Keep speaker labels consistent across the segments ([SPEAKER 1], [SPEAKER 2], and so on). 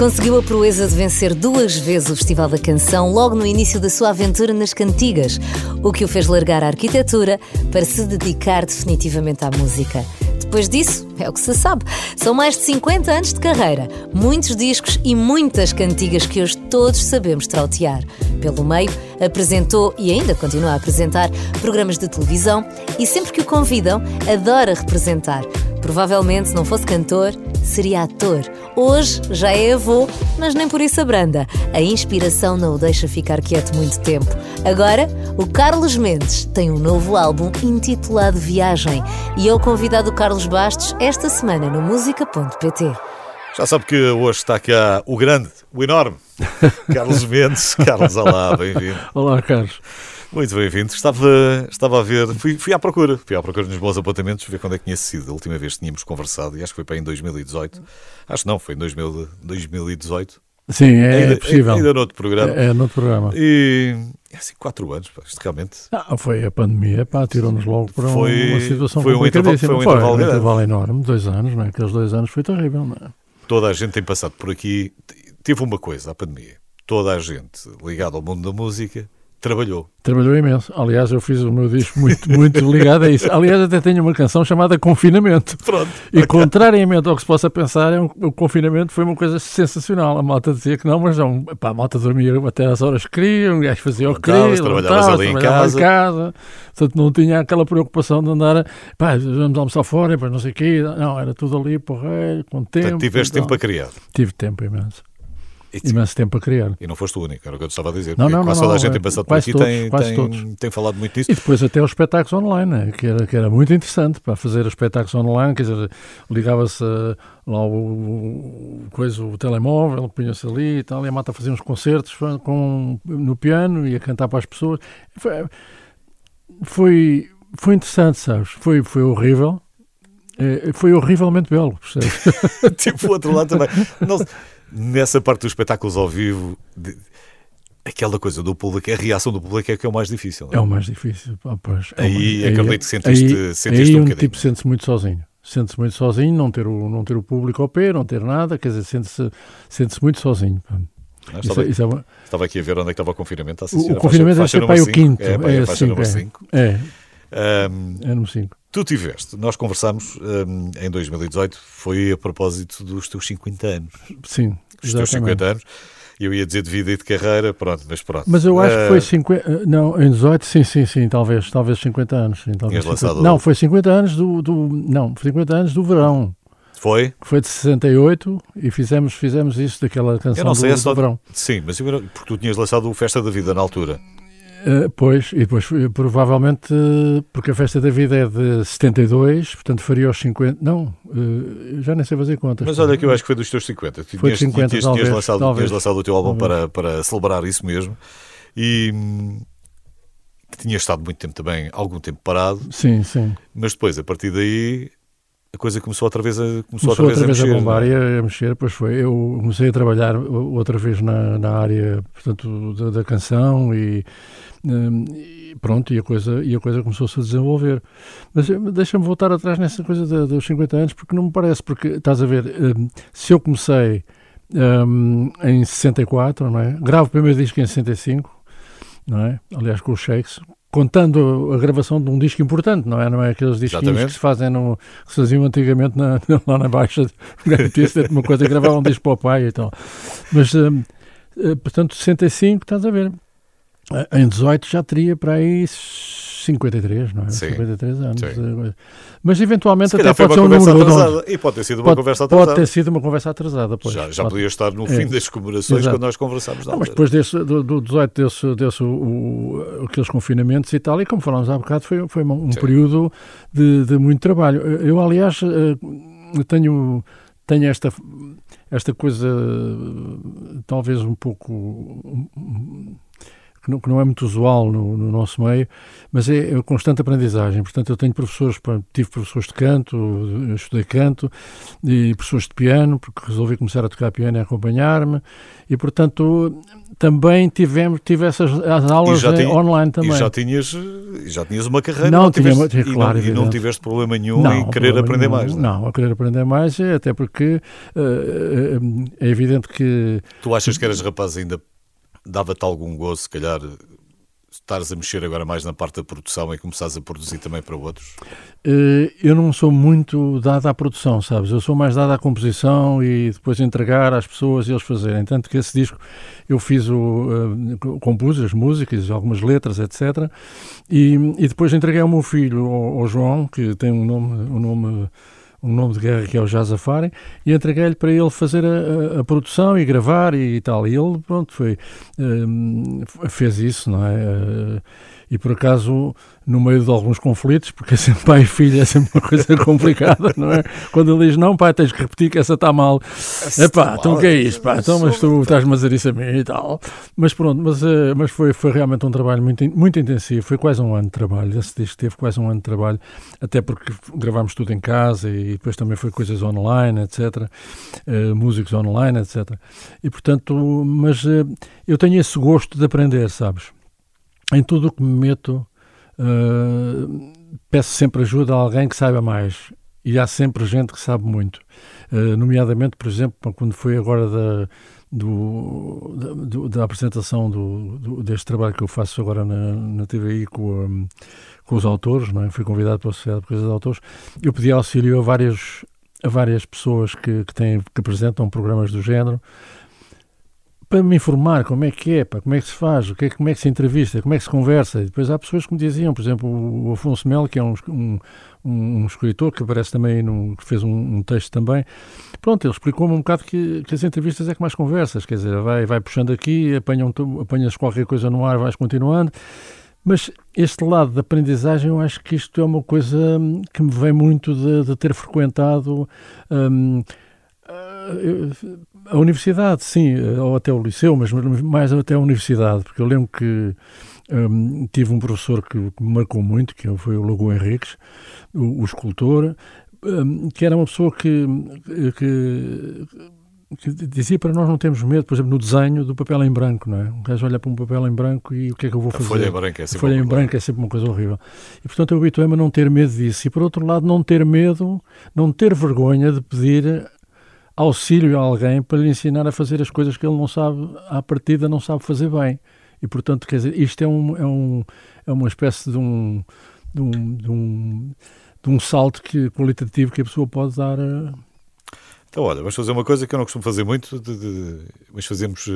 [SPEAKER 1] Conseguiu a proeza de vencer duas vezes o Festival da Canção logo no início da sua aventura nas cantigas, o que o fez largar a arquitetura para se dedicar definitivamente à música. Depois disso, é o que se sabe. São mais de 50 anos de carreira, muitos discos e muitas cantigas que hoje todos sabemos trautear. Pelo meio, apresentou e ainda continua a apresentar programas de televisão e sempre que o convidam, adora representar. Provavelmente, se não fosse cantor, seria ator. Hoje já é avô, mas nem por isso abranda. A inspiração não o deixa ficar quieto muito tempo. Agora, o Carlos Mendes tem um novo álbum intitulado Viagem e é o convidado Carlos Bastos esta semana no música.pt.
[SPEAKER 2] Já sabe que hoje está cá o grande, o enorme, Carlos Mendes. Carlos, olá, bem-vindo.
[SPEAKER 3] Olá, Carlos.
[SPEAKER 2] Muito bem-vindo. Estava, estava a ver, fui, fui à procura, fui à procura nos bons apontamentos, ver quando é que tinha sido a última vez que tínhamos conversado, e acho que foi para em 2018. Acho que não, foi em 2000, 2018.
[SPEAKER 3] Sim, é
[SPEAKER 2] ainda,
[SPEAKER 3] possível.
[SPEAKER 2] Ainda noutro programa.
[SPEAKER 3] É, é noutro programa.
[SPEAKER 2] E é assim, quatro anos, pá, isto realmente.
[SPEAKER 3] Ah, foi a pandemia, pá, tirou-nos logo para
[SPEAKER 2] Foi-
[SPEAKER 3] uma situação
[SPEAKER 2] foi um intervalo- foi um intervalo
[SPEAKER 3] um
[SPEAKER 2] grande.
[SPEAKER 3] intervalo enorme, dois anos, não é? Aqueles dois anos foi terrível, não é?
[SPEAKER 2] Toda a gente tem passado por aqui. Teve uma coisa, a pandemia. Toda a gente ligada ao mundo da música trabalhou.
[SPEAKER 3] Trabalhou imenso. Aliás, eu fiz o meu disco muito, muito ligado a isso. Aliás, até tenho uma canção chamada Confinamento.
[SPEAKER 2] Pronto.
[SPEAKER 3] E contrariamente ao que se possa pensar, é um- o confinamento foi uma coisa sensacional. A malta dizia que não, mas não. Pá, a malta dormia até às horas que queriam, o gajo fazia o que queria,
[SPEAKER 2] trabalhavas ali em casa.
[SPEAKER 3] em casa. Portanto, não tinha aquela preocupação de andar, a, pá, vamos almoçar fora, depois não sei o quê. Não, era tudo ali, porreiro, com tempo.
[SPEAKER 2] Portanto, tiveste tempo para criar.
[SPEAKER 3] Tive tempo imenso.
[SPEAKER 2] E,
[SPEAKER 3] Imenso tempo para criar.
[SPEAKER 2] e não foste o único, era o que eu estava a dizer.
[SPEAKER 3] Não, não,
[SPEAKER 2] quase
[SPEAKER 3] não,
[SPEAKER 2] toda a gente
[SPEAKER 3] é,
[SPEAKER 2] tem passado por aqui
[SPEAKER 3] todos,
[SPEAKER 2] tem,
[SPEAKER 3] quase
[SPEAKER 2] tem,
[SPEAKER 3] todos.
[SPEAKER 2] tem falado muito disso.
[SPEAKER 3] E depois até os espetáculos online, né? que, era, que era muito interessante para fazer os espetáculos online, quer dizer, ligava-se eh, lá o, o, coisa, o telemóvel, punha-se ali e tal, e a malta fazia uns concertos com, no piano, ia cantar para as pessoas. Foi, foi, foi interessante, sabes? Foi, foi horrível. Eh, Foi horrivelmente belo, percebes?
[SPEAKER 2] tipo, o outro lado também. Não- nessa parte dos espetáculos ao vivo, de- aquela coisa do público, a reação do público é que é o mais difícil. não
[SPEAKER 3] É o mais difícil. pá, pois. É
[SPEAKER 2] Aí acredito que sentiste-
[SPEAKER 3] aí,
[SPEAKER 2] sentiste
[SPEAKER 3] aí
[SPEAKER 2] um
[SPEAKER 3] um
[SPEAKER 2] bocadinho.
[SPEAKER 3] tipo sente-se muito sozinho. Sente-se muito sozinho, não ter, o, não ter o público ao pé, não ter nada, quer dizer, sente-se sente muito sozinho.
[SPEAKER 2] Não,
[SPEAKER 3] Isso,
[SPEAKER 2] estava,
[SPEAKER 3] é- isso é uma-
[SPEAKER 2] estava aqui a ver onde é que estava o confinamento.
[SPEAKER 3] O, o confinamento
[SPEAKER 2] Faixa- faixa
[SPEAKER 3] para aí o quinto.
[SPEAKER 2] É, pá, é
[SPEAKER 3] é, cinco, é.
[SPEAKER 2] 5.
[SPEAKER 3] É, número 5.
[SPEAKER 2] tu tiveste, nós conversámos hum, em 2018, foi a propósito dos teus 50 anos.
[SPEAKER 3] Sim,
[SPEAKER 2] Os teus
[SPEAKER 3] exatamente.
[SPEAKER 2] 50 anos. Eu ia dizer de vida e de carreira, pronto, mas pronto.
[SPEAKER 3] Mas eu acho
[SPEAKER 2] Eh,
[SPEAKER 3] que foi 50. Não, em 18, sim, sim, sim, talvez, talvez 50 anos. Sim, talvez
[SPEAKER 2] Tinhas
[SPEAKER 3] 50.
[SPEAKER 2] lançado-
[SPEAKER 3] Não, foi 50 anos do, do. Não, foi 50 anos do verão.
[SPEAKER 2] Foi?
[SPEAKER 3] Foi de 68 e fizemos, fizemos isso daquela canção
[SPEAKER 2] Eu não sei,
[SPEAKER 3] do,
[SPEAKER 2] é só-
[SPEAKER 3] do verão.
[SPEAKER 2] Sim, mas eu, porque tu tinhas lançado o Festa da Vida na altura.
[SPEAKER 3] Eh, pois, e depois provavelmente, porque a festa da vida é de 72, portanto faria os 50. Não, eh, já nem sei fazer contas.
[SPEAKER 2] Mas olha que eu acho que foi dos teus 50. Tu
[SPEAKER 3] Foi
[SPEAKER 2] tinhas,
[SPEAKER 3] 50,
[SPEAKER 2] tinhas,
[SPEAKER 3] talvez,
[SPEAKER 2] tinhas lançado,
[SPEAKER 3] talvez.
[SPEAKER 2] tinhas lançado o teu álbum
[SPEAKER 3] Talvez.
[SPEAKER 2] para, para celebrar isso mesmo. E hum, que tinhas estado muito tempo também, algum tempo parado,
[SPEAKER 3] Sim, sim.
[SPEAKER 2] mas depois, a partir daí, a coisa começou outra vez a, começou
[SPEAKER 3] Começou
[SPEAKER 2] outra vez a, mexer.
[SPEAKER 3] bombar
[SPEAKER 2] não é?
[SPEAKER 3] e a, a mexer, pois foi. Eu comecei a trabalhar outra vez na, na área portanto, da, da canção e, hum, e pronto, e a coisa, e a coisa começou-se a desenvolver. Mas eh, deixa-me voltar atrás nessa coisa da- dos 50 anos, porque não me parece, porque estás a ver, hum, se eu comecei hum, em 64, não é? gravo o primeiro disco em 65, não é? aliás com os Shakes, contando a gravação de um disco importante, não é? Não é aqueles disquinhos
[SPEAKER 2] Exatamente.
[SPEAKER 3] que se fazem no, que se faziam antigamente na, lá na Baixa, tinha uma coisa, gravavam um disco para o pai e tal. Mas, hum, eh, portanto, 65, estás a ver? Eh, Em 18 já teria para aí 53, não é?
[SPEAKER 2] Sim.
[SPEAKER 3] 53 anos.
[SPEAKER 2] Sim.
[SPEAKER 3] eh, Mas eventualmente até pode ser um
[SPEAKER 2] conversa
[SPEAKER 3] número redondo.
[SPEAKER 2] E pode ter sido uma
[SPEAKER 3] Pode,
[SPEAKER 2] conversa
[SPEAKER 3] pode
[SPEAKER 2] atrasada.
[SPEAKER 3] ter sido uma conversa atrasada, pois.
[SPEAKER 2] já já
[SPEAKER 3] Pode-
[SPEAKER 2] podia estar no
[SPEAKER 3] É.
[SPEAKER 2] fim das comemorações
[SPEAKER 3] Exato.
[SPEAKER 2] quando nós conversámos.
[SPEAKER 3] Não, mas depois desse, do, do 18 desse, desse o, aqueles confinamentos e tal, e como falámos há bocado, foi, foi um
[SPEAKER 2] Sim.
[SPEAKER 3] período de, de muito trabalho. Eu, aliás, eh, tenho, tenho esta, esta coisa, eh, talvez um pouco. Que não, que não é muito usual no, no nosso meio, mas é, é constante aprendizagem. Portanto, eu tenho professores, tive professores de canto, estudei canto, e professores de piano, porque resolvi começar a tocar piano e acompanhar-me, e portanto também tivemos, tive essas as aulas tinha, online também.
[SPEAKER 2] E já tinhas, já tinhas uma carreira não, não tiveste, tinha, e, claro, não, e não tiveste problema nenhum não, em querer aprender nenhum, mais.
[SPEAKER 3] Não? não, a querer aprender mais, é até porque uh, é evidente que.
[SPEAKER 2] Tu achas que eras rapaz ainda dava-te algum gozo, se calhar, estares a mexer agora mais na parte da produção e começares a produzir também para outros?
[SPEAKER 3] Eh, eu não sou muito dado à produção, sabes? Eu sou mais dado à composição e depois entregar às pessoas e eles fazerem. Tanto que esse disco eu fiz o. Uh, compus as músicas, algumas letras, etc. E, e depois entreguei ao meu filho, ao, ao João, que tem um nome. Um nome um nome de guerra que é o Jazafari, e entreguei-lhe para ele fazer a, a, produção e gravar e, e, tal. E ele, pronto, foi, um, fez isso, não é? Uh, e por acaso no meio de alguns conflitos, porque é sempre pai e filho é sempre uma coisa complicada, não é? Quando ele diz, não, pai, tens que repetir que essa está mal. É pá, então o que é isso, pá? Então, mas tu estás-me a dizer isso a mim e tal. Mas pronto, mas, eh, mas foi, foi realmente um trabalho muito, muito intensivo, foi quase um ano de trabalho. Esse disco teve quase um ano de trabalho, até porque gravámos tudo em casa e depois também foi coisas online, etc. Uh, eh, músicos online, etc. E portanto, mas uh, eu tenho esse gosto de aprender, sabes? Em tudo o que me meto, Uh, peço sempre ajuda a alguém que saiba mais. E há sempre gente que sabe muito. Uh, nomeadamente, por exemplo, quando foi agora da, do, da, da apresentação do, do, deste trabalho que eu faço agora na, na TVI com, com os autores, não é? fui convidado pela Sociedade de Coisas de Autores, eu pedi auxílio a várias, a várias pessoas que, que, têm, que apresentam programas do género, para me informar como é que é, pá, como é que se faz, o que é, como é que se entrevista, como é que se conversa. E depois há pessoas que me diziam, por exemplo, o Afonso Melo, que é um, um, um escritor que aparece também, no, que fez um, um texto também. Pronto, ele explicou-me um bocado que, que, as entrevistas é que mais conversas, quer dizer, vai, vai puxando aqui, apanham, apanhas qualquer coisa no ar, vais continuando. Mas este lado da aprendizagem, eu acho que isto é uma coisa que me vem muito de, de ter frequentado. Um, a universidade, sim, ou até o liceu, mas mais até a universidade, porque eu lembro que um, tive um professor que, me marcou muito, que foi o Logo Henriques, o, o escultor, um, que era uma pessoa que, que, que, dizia para nós não termos medo, por exemplo, no desenho do papel em branco, não é? Um gajo olha para um papel em branco e o que é que eu vou fazer? A
[SPEAKER 2] folha em branco é sempre,
[SPEAKER 3] folha em branco é sempre uma coisa horrível. E portanto eu habituei-me a não ter medo disso. E por outro lado, não ter medo, não ter vergonha de pedir auxílio a alguém para lhe ensinar a fazer as coisas que ele não sabe, à partida não sabe fazer bem. E, portanto, quer dizer, isto é, um, é, um, é uma espécie de um, de um, de um, de um salto que, qualitativo que a pessoa pode dar. A...
[SPEAKER 2] Então, olha, vamos fazer uma coisa que eu não costumo fazer muito, de, de, mas fazemos,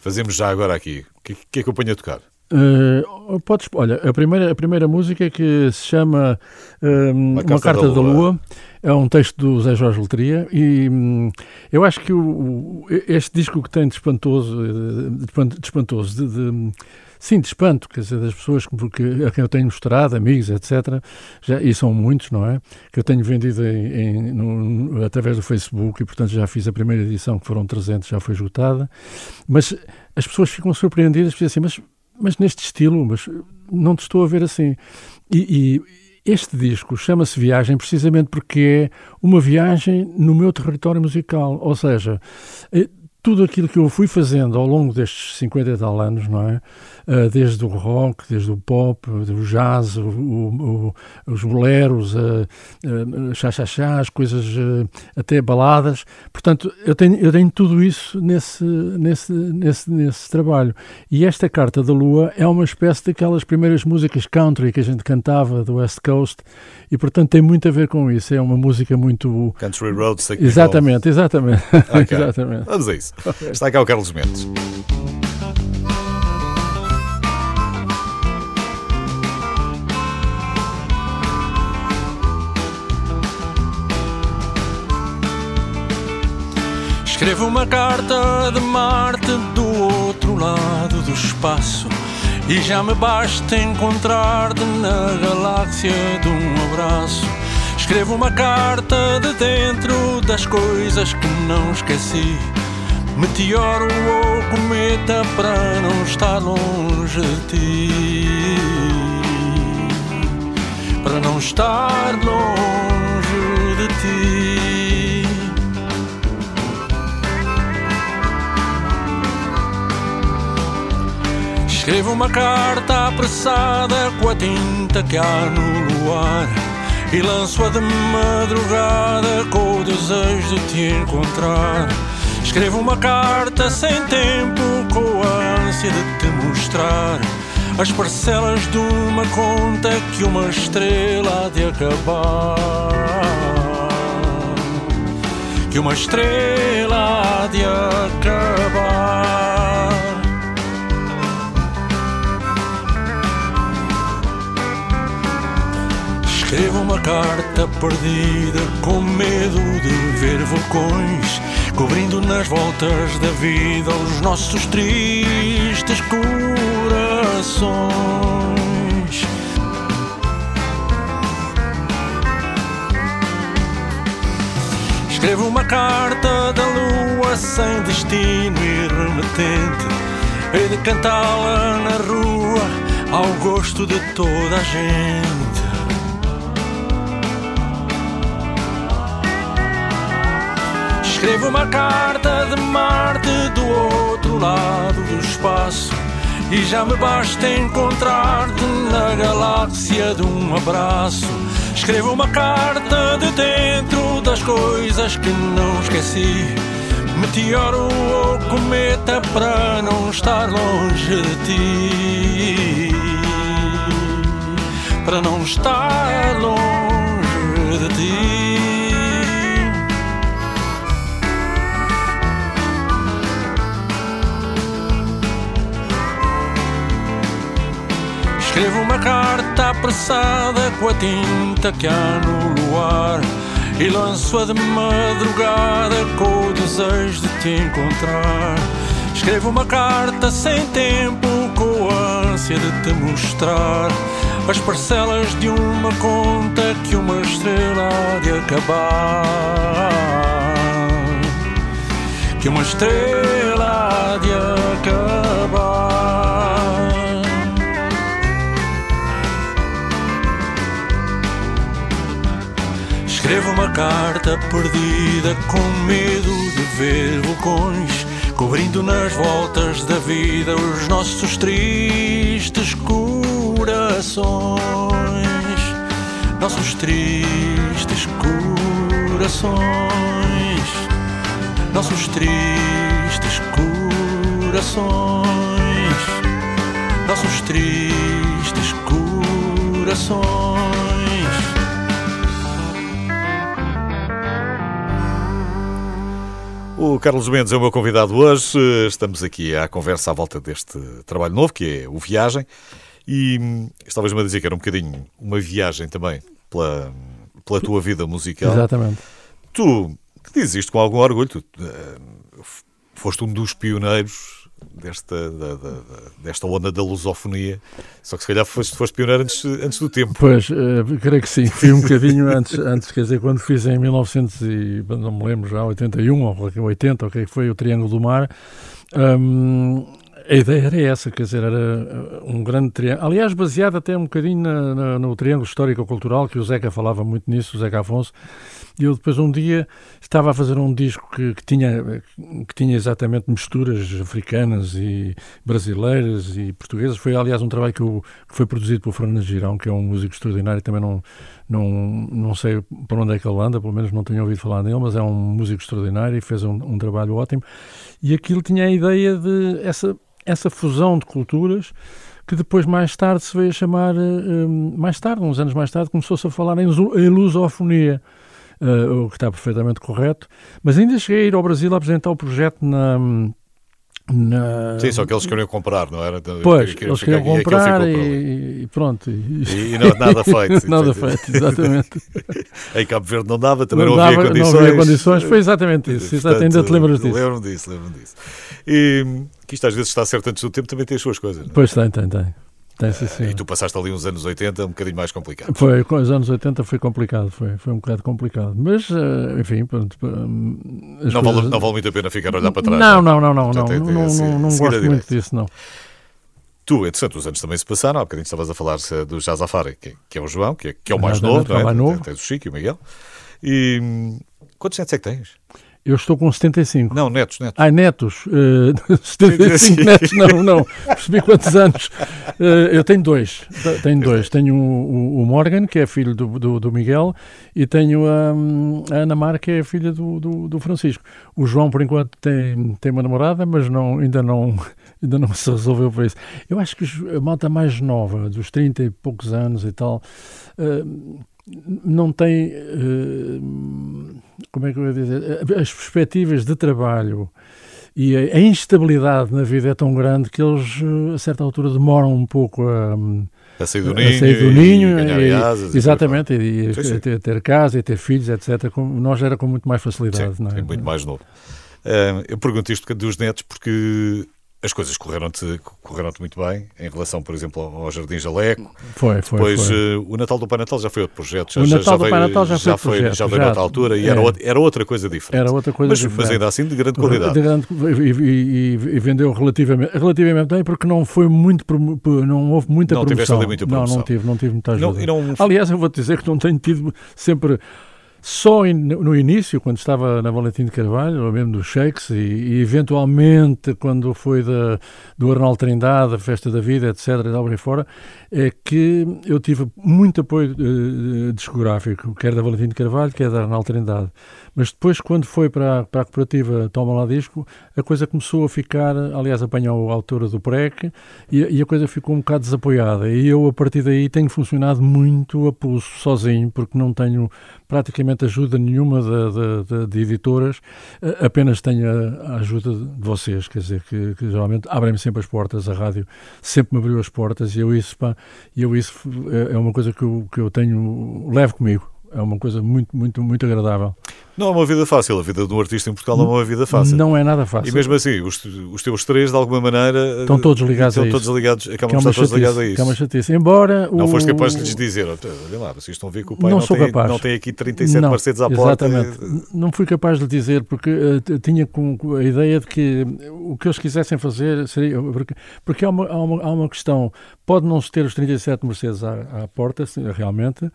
[SPEAKER 2] fazemos já agora aqui. O que, que é que eu ponho a tocar?
[SPEAKER 3] Uh, podes, olha, a primeira, a primeira música é que se chama uh, Uma, Carta, Uma Carta da, Lua. da, Lua. é um texto do Zé Jorge Letria e um, eu acho que o, este disco que tem de espantoso, de, de espantoso, de, de, sim, de espanto, quer dizer, das pessoas que, a quem eu tenho mostrado, amigos, etc., já, e são muitos, não é? Que eu tenho vendido em, em, no, através do Facebook e, portanto, já fiz a primeira edição, que foram 300, já foi esgotada, mas as pessoas ficam surpreendidas, dizem assim, mas mas neste estilo, mas não te estou a ver assim. E, e este disco chama-se Viagem precisamente porque é uma viagem no meu território musical, ou seja, eh, tudo aquilo que eu fui fazendo ao longo destes 50 e tal anos, não é? Uh, desde o rock, desde o pop, o jazz, o, o, os boleros, uh, uh, chá, as coisas, até baladas. Portanto, eu tenho, eu tenho tudo isso nesse, nesse, nesse, nesse trabalho. E esta Carta da Lua é uma espécie daquelas primeiras músicas country que a gente cantava do West Coast e, portanto, tem muito a ver com isso. É uma música muito...
[SPEAKER 2] Country Roads.
[SPEAKER 3] Exatamente, exatamente. Okay. exatamente.
[SPEAKER 2] Vamos a isso. Está cá o Carlos Mendes.
[SPEAKER 4] Escrevo uma carta de Marte do outro lado do espaço e já me basta encontrar-te na galáxia de um abraço. Escrevo uma carta de dentro das coisas que não esqueci. Meteoro ou cometa para não estar longe de ti. Para não estar longe de ti.
[SPEAKER 3] Escrevo uma carta apressada com a tinta que há no luar e lanço-a de madrugada com o desejo de te encontrar. Escrevo uma carta sem tempo com a ânsia de te mostrar as parcelas de uma conta que uma estrela há de acabar. Que uma estrela há de acabar. Escrevo uma carta perdida com medo de ver vulcões cobrindo nas voltas da vida os nossos tristes corações. Escrevo uma carta da lua sem destino e remetente, hei de cantá-la na rua ao gosto de toda a gente. Escrevo uma carta de Marte do outro lado do espaço e já me basta encontrar-te na galáxia de um abraço. Escrevo uma carta de dentro das coisas que não esqueci. Meteoro ou cometa para não estar longe de ti. Para não estar longe de ti. Escrevo uma carta apressada com a tinta que há no luar e lanço-a de madrugada com o desejo de te encontrar. Escrevo uma carta sem tempo com a ânsia de te mostrar as parcelas de uma conta que uma estrela há de acabar. Que uma estrela há de acabar. Escrevo uma carta perdida com medo de ver vulcões cobrindo nas voltas da vida os nossos tristes corações. Nossos tristes corações. Nossos tristes corações. Nossos tristes corações.
[SPEAKER 2] O Carlos Mendes é o meu convidado hoje. Estamos aqui à conversa à volta deste trabalho novo, que é o Viagem. E hum, estavas-me a dizer que era um bocadinho uma viagem também pela, pela tua vida musical.
[SPEAKER 5] Exatamente.
[SPEAKER 2] Tu, que dizes isto com algum orgulho, tu uh, foste um dos pioneiros desta, da, da, desta onda da lusofonia. Só que se calhar foste, foste pioneiro antes, antes do tempo.
[SPEAKER 5] Pois, uh, creio que sim. Fui um bocadinho antes, antes, quer dizer, quando fiz em 1900 e, não me lembro já, 81 ou 80, o que foi o Triângulo do Mar, um, a ideia era essa, quer dizer, era eh, um grande triângulo. Aliás, baseado até um bocadinho na, na, no triângulo histórico-cultural, que o Zeca falava muito nisso, o Zeca Afonso. Eu depois um dia estava a fazer um disco que, que, tinha, que tinha exatamente misturas africanas e brasileiras e portuguesas. Foi, aliás, um trabalho que, eu, que foi produzido pelo Fernando Girão, que é um músico extraordinário. Também não, não, não sei por onde é que ele anda, pelo menos não tenho ouvido falar dele, mas é um músico extraordinário e fez um, um trabalho ótimo. E aquilo tinha a ideia de essa essa fusão de culturas que depois mais tarde se veio a chamar, eh, mais tarde, uns anos mais tarde, começou-se a falar em, lusofonia, uh, o que está perfeitamente correto, mas ainda cheguei a ir ao Brasil a apresentar o projeto na... na...
[SPEAKER 2] Sim, só que eles queriam comprar, não era?
[SPEAKER 5] Pois, queriam eles queriam comprar e, e, pronto.
[SPEAKER 2] E, e não, nada feito.
[SPEAKER 5] nada feito, exatamente.
[SPEAKER 2] em Cabo Verde não dava, também não, não havia condições.
[SPEAKER 5] Não havia condições, foi exatamente isso. Portanto, ainda te lembras disso.
[SPEAKER 2] Lembro disso, lembro disso. E que isto às vezes está certo antes do tempo, também tem as suas coisas. Não? É?
[SPEAKER 5] Pois tem, tem, tem. Tem, eh, sim.
[SPEAKER 2] E tu passaste ali uns anos 80 um bocadinho mais complicado.
[SPEAKER 5] Foi, com os anos 80 foi complicado, foi, foi um bocado complicado. Mas, eh, enfim, pronto.
[SPEAKER 2] Hum, não, coisas... vale, não vale muito a pena ficar a olhar para trás.
[SPEAKER 5] Não, não, é? não, não. Não, não, é não, não não, não gosto muito disso, não.
[SPEAKER 2] Tu, entretanto, os anos também se passaram. Há bocadinho estavas a falar eh, do Jazafari, que, que é o João, que é, que é o mais Exatamente, novo, não é?
[SPEAKER 5] é novo.
[SPEAKER 2] Tens o Chico e o Miguel. E quantos netos é que tens?
[SPEAKER 3] Eu estou com 75.
[SPEAKER 2] Não, netos, netos.
[SPEAKER 3] Ai, netos. Uh, 75 netos, não, não. Percebi quantos anos. Uh, eu tenho dois. Tenho dois. Tenho o, o, Morgan, que é filho do, do, do Miguel, e tenho a, a, Ana Mar, que é filha do, do, do, Francisco. O João, por enquanto, tem, tem uma namorada, mas não, ainda, não, ainda não se resolveu para isso. Eu acho que a malta mais nova, dos 30 e poucos anos e tal, uh, não tem, como é que eu ia dizer, as perspectivas de trabalho e a, instabilidade na vida é tão grande que eles, a certa altura, demoram um pouco a,
[SPEAKER 2] a sair do ninho, sair do ninho e, e, asas,
[SPEAKER 3] exatamente, e, e ter, ter, casa e ter filhos, etc. Com, nós era com muito mais facilidade.
[SPEAKER 2] Sim,
[SPEAKER 3] é?
[SPEAKER 2] muito mais novo. Uh, eu pergunto isto dos netos porque as coisas correram-te correram muito bem em relação, por exemplo, ao Jardim Jaleco.
[SPEAKER 3] Foi, foi.
[SPEAKER 2] Depois
[SPEAKER 3] foi.
[SPEAKER 2] Uh, o Natal do Pai Natal já foi outro projeto. Já,
[SPEAKER 3] o Natal
[SPEAKER 2] já,
[SPEAKER 3] do Pai Natal já,
[SPEAKER 2] já
[SPEAKER 3] foi, projeto,
[SPEAKER 2] já veio noutra altura e é. era, outra, era outra coisa diferente.
[SPEAKER 3] Era outra coisa
[SPEAKER 2] mas,
[SPEAKER 3] diferente.
[SPEAKER 2] Mas ainda assim de grande qualidade. De grande,
[SPEAKER 3] e, e, e, vendeu relativamente, relativamente bem porque não foi muito, não houve muita
[SPEAKER 2] não
[SPEAKER 3] promoção.
[SPEAKER 2] Ali muita promoção.
[SPEAKER 3] Não, não tive, não tive muita ajuda.
[SPEAKER 2] Não, não...
[SPEAKER 3] Aliás, eu vou-te dizer que não tenho tido sempre só in, no início, quando estava na Valentim de Carvalho, ou mesmo dos Shakes, e, e, eventualmente quando foi da, do Arnaldo Trindade, a Festa da Vida, etc., e tal, fora, é que eu tive muito apoio uh, discográfico, quer da Valentim de Carvalho, quer da Arnaldo Trindade. Mas depois, quando foi para, para a cooperativa Toma Lá Disco, a coisa começou a ficar, aliás, apanhou a altura do PREC, e, e, a coisa ficou um bocado desapoiada. E eu, a partir daí, tenho funcionado muito a pulso, sozinho, porque não tenho praticamente ajuda nenhuma de, de, de, de editoras, apenas tenho a, a, ajuda de vocês, quer dizer, que, que geralmente abrem-me sempre as portas, a rádio sempre me abriu as portas, e eu isso, pá, eu isso é, é uma coisa que eu, que eu tenho, levo comigo é uma coisa muito, muito, muito agradável.
[SPEAKER 2] Não é uma vida fácil, a vida de um artista em Portugal não é uma vida fácil.
[SPEAKER 3] Não é nada fácil.
[SPEAKER 2] E mesmo assim, os, os teus três, de alguma maneira,
[SPEAKER 3] estão todos ligados
[SPEAKER 2] estão
[SPEAKER 3] a
[SPEAKER 2] todos
[SPEAKER 3] isso.
[SPEAKER 2] ligados, acabam de estar todos ligados a isso.
[SPEAKER 3] É uma chatice. Embora
[SPEAKER 2] não
[SPEAKER 3] o...
[SPEAKER 2] foste capaz de lhes dizer, olha lá, vocês estão a ver que o pai
[SPEAKER 3] não,
[SPEAKER 2] não, tem, não tem aqui 37
[SPEAKER 3] não,
[SPEAKER 2] Mercedes à porta.
[SPEAKER 3] Exatamente. Não fui capaz de lhe dizer, porque uh, tinha com a ideia de que o que eles quisessem fazer seria. Porque, porque há, uma, há, uma, há uma questão, pode não se ter os 37 Mercedes à, à porta, realmente, uh,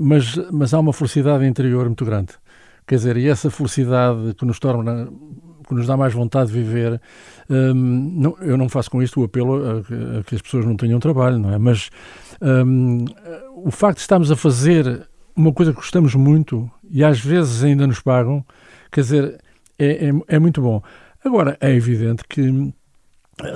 [SPEAKER 3] mas, mas há uma felicidade interior muito grande. Quer dizer, e essa felicidade que nos torna, que nos dá mais vontade de viver, hum, não, eu não faço com isto o apelo a, a, que as pessoas não tenham trabalho, não é? Mas hum, o facto de estarmos a fazer uma coisa que gostamos muito e às vezes ainda nos pagam, quer dizer, é, é, é muito bom. Agora, é evidente que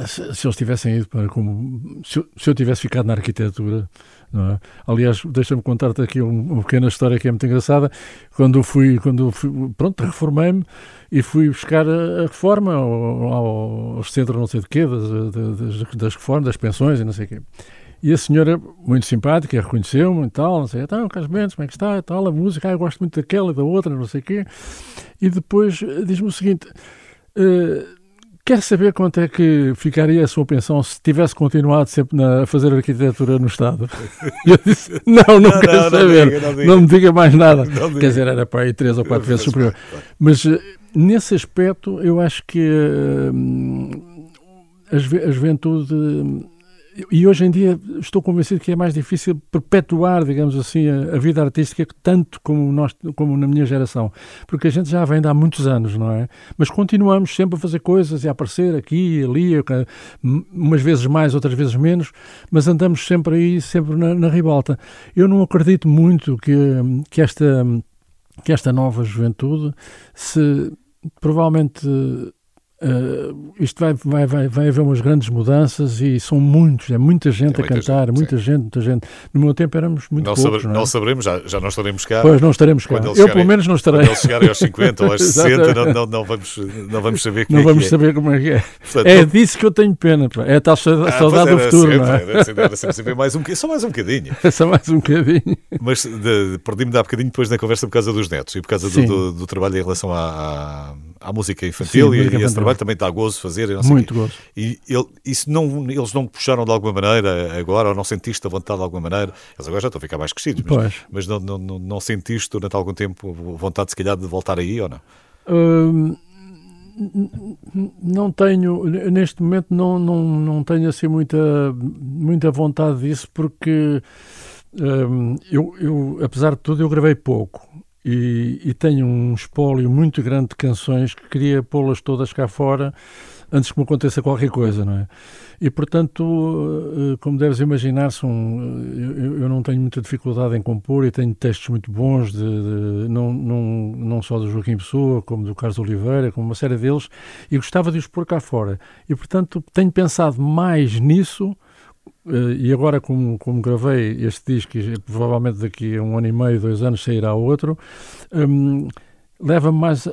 [SPEAKER 3] se, eles tivessem ido para como se eu, se eu tivesse ficado na arquitetura é? aliás deixa-me contar-te aqui um, uma pequena história que é muito engraçada quando fui quando fui, pronto reformei-me e fui buscar a, reforma ao, ao, centro não sei de quê das, das, das reformas das pensões e não sei o quê e a senhora, muito simpática, reconheceu-me e tal, não sei, então, Carlos Mendes, como é que está e tal, a música, ah, eu gosto muito daquela e da outra, não sei o quê. E depois diz-me o seguinte, uh, Quer saber quanto é que ficaria a sua pensão se tivesse continuado sempre na, a fazer arquitetura no Estado? E eu disse: Não, não, não quero não, saber, não, diga, diga. não, me diga mais nada. Quer dizer, era para aí três ou quatro vezes superior. Mas eh, nesse aspecto, eu acho que uh, a, a juventude e hoje em dia estou convencido que é mais difícil perpetuar, digamos assim, a, a, vida artística tanto como nós, como na minha geração, porque a gente já vem de há muitos anos, não é? Mas continuamos sempre a fazer coisas e a aparecer aqui e ali, umas vezes mais, outras vezes menos, mas andamos sempre aí, sempre na, na ribalta. Eu não acredito muito que, que esta que esta nova juventude se provavelmente Uh, isto vai, vai, vai, vai haver umas grandes mudanças e são muitos, é muita gente é muita a cantar, gente, muita sim. gente, muita gente. No meu tempo éramos muito não poucos.
[SPEAKER 2] Saber,
[SPEAKER 3] não,
[SPEAKER 2] é? saberemos, já, já não estaremos cá.
[SPEAKER 3] Pois, não estaremos cá. Eu, chegarem, pelo menos, não estarei.
[SPEAKER 2] Quando eles chegarem aos 50 ou aos 60, não, não, não, vamos, não vamos saber como
[SPEAKER 3] não
[SPEAKER 2] é
[SPEAKER 3] vamos
[SPEAKER 2] que é.
[SPEAKER 3] saber como é que é. Portanto, é disso que eu tenho pena. Pá. É a tal saudade ah, do futuro.
[SPEAKER 2] Sempre,
[SPEAKER 3] não é?
[SPEAKER 2] era, sempre, era sempre mais um, só mais um bocadinho.
[SPEAKER 3] só mais um bocadinho.
[SPEAKER 2] Mas perdi-me há bocadinho depois da conversa por causa dos netos e por causa do, do, do, trabalho em relação à, à, música infantil Sim, e, música e esse trabalho também está a gozo fazer.
[SPEAKER 3] Muito gozo.
[SPEAKER 2] E ele, isso não, eles não puxaram de alguma maneira agora, ou não sentiste a vontade de alguma maneira? Eles agora já estão a ficar mais crescidos, mas, mas não, não, não, não, sentiste durante algum tempo vontade, se calhar, de voltar aí ou não?
[SPEAKER 3] Hum, não tenho, neste momento, não, não, não tenho assim muita, muita vontade disso, porque hum, eu, eu, apesar de tudo, eu gravei pouco
[SPEAKER 6] e, e tenho um espólio muito grande de canções que queria pô-las todas cá fora antes que me aconteça qualquer coisa, não é? E, portanto, eh, como deves imaginar, são, eu, eu não tenho muita dificuldade em compor e tenho textos muito bons, de, de, não, não, não só do Joaquim Pessoa, como do Carlos Oliveira, como uma série deles, e gostava de os pôr cá fora. E, portanto, tenho pensado mais nisso eh, e agora como, como gravei este disco e provavelmente daqui a um ano e meio, dois anos sairá outro, um, leva-me mais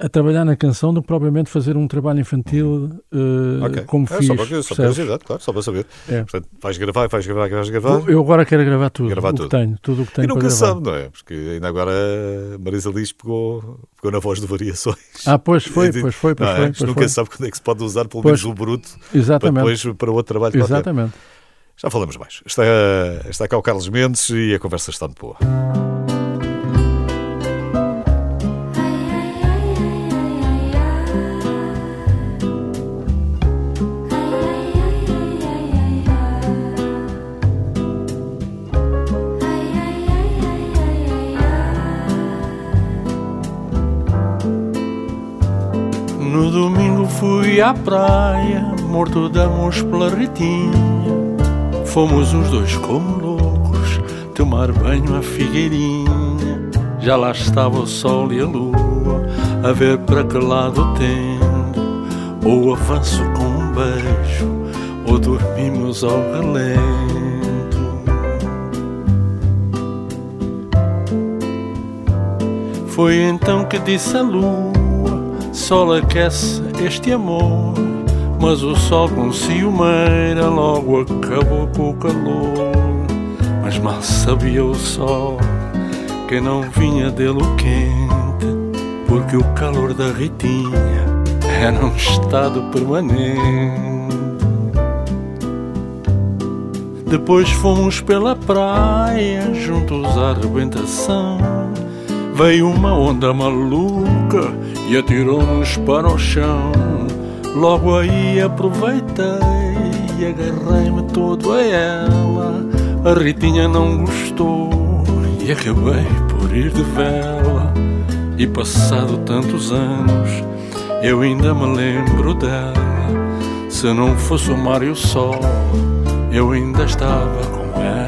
[SPEAKER 6] a trabalhar na canção do que propriamente fazer um trabalho infantil uh, okay. como é, fiz. Só
[SPEAKER 2] para, só para curiosidade, claro, só para saber. É. Portanto, vais gravar, vais gravar, vais gravar.
[SPEAKER 6] Eu agora quero gravar tudo, gravar o tudo. que tenho, tudo o que tenho
[SPEAKER 2] E nunca
[SPEAKER 6] sabe,
[SPEAKER 2] não é? Porque ainda agora Marisa Liz pegou, pegou na voz de variações.
[SPEAKER 6] Ah, pois foi, pois foi, pois, foi,
[SPEAKER 2] é?
[SPEAKER 6] pois
[SPEAKER 2] nunca
[SPEAKER 6] foi.
[SPEAKER 2] sabe quando é que se pode usar pelo menos o bruto
[SPEAKER 6] Exatamente.
[SPEAKER 2] para depois para outro trabalho
[SPEAKER 6] Exatamente.
[SPEAKER 2] Qualquer. Já falamos mais. Está, está cá o Carlos Mendes e a conversa está muito boa.
[SPEAKER 3] No domingo fui à praia, morto de amor pela Ritinha. Fomos os dois como loucos, tomar banho à figueirinha. Já lá estava o sol e a lua, a ver para que lado tendo. Ou avanço com um beijo, ou dormimos ao relento. Foi então que disse a lua sol aquece este amor. Mas o sol com ciumeira logo acabou com o calor. Mas mal sabia o sol que não vinha dele o quente, porque o calor da Ritinha era um estado permanente. Depois fomos pela praia, juntos à arrebentação. Veio uma onda maluca e atirou-nos para o chão. Logo aí aproveitei e agarrei-me todo a ela. A Ritinha não gostou e acabei por ir de vela. E passado tantos anos, eu ainda me lembro dela. Se não fosse o mar e o sol, eu ainda estava com ela.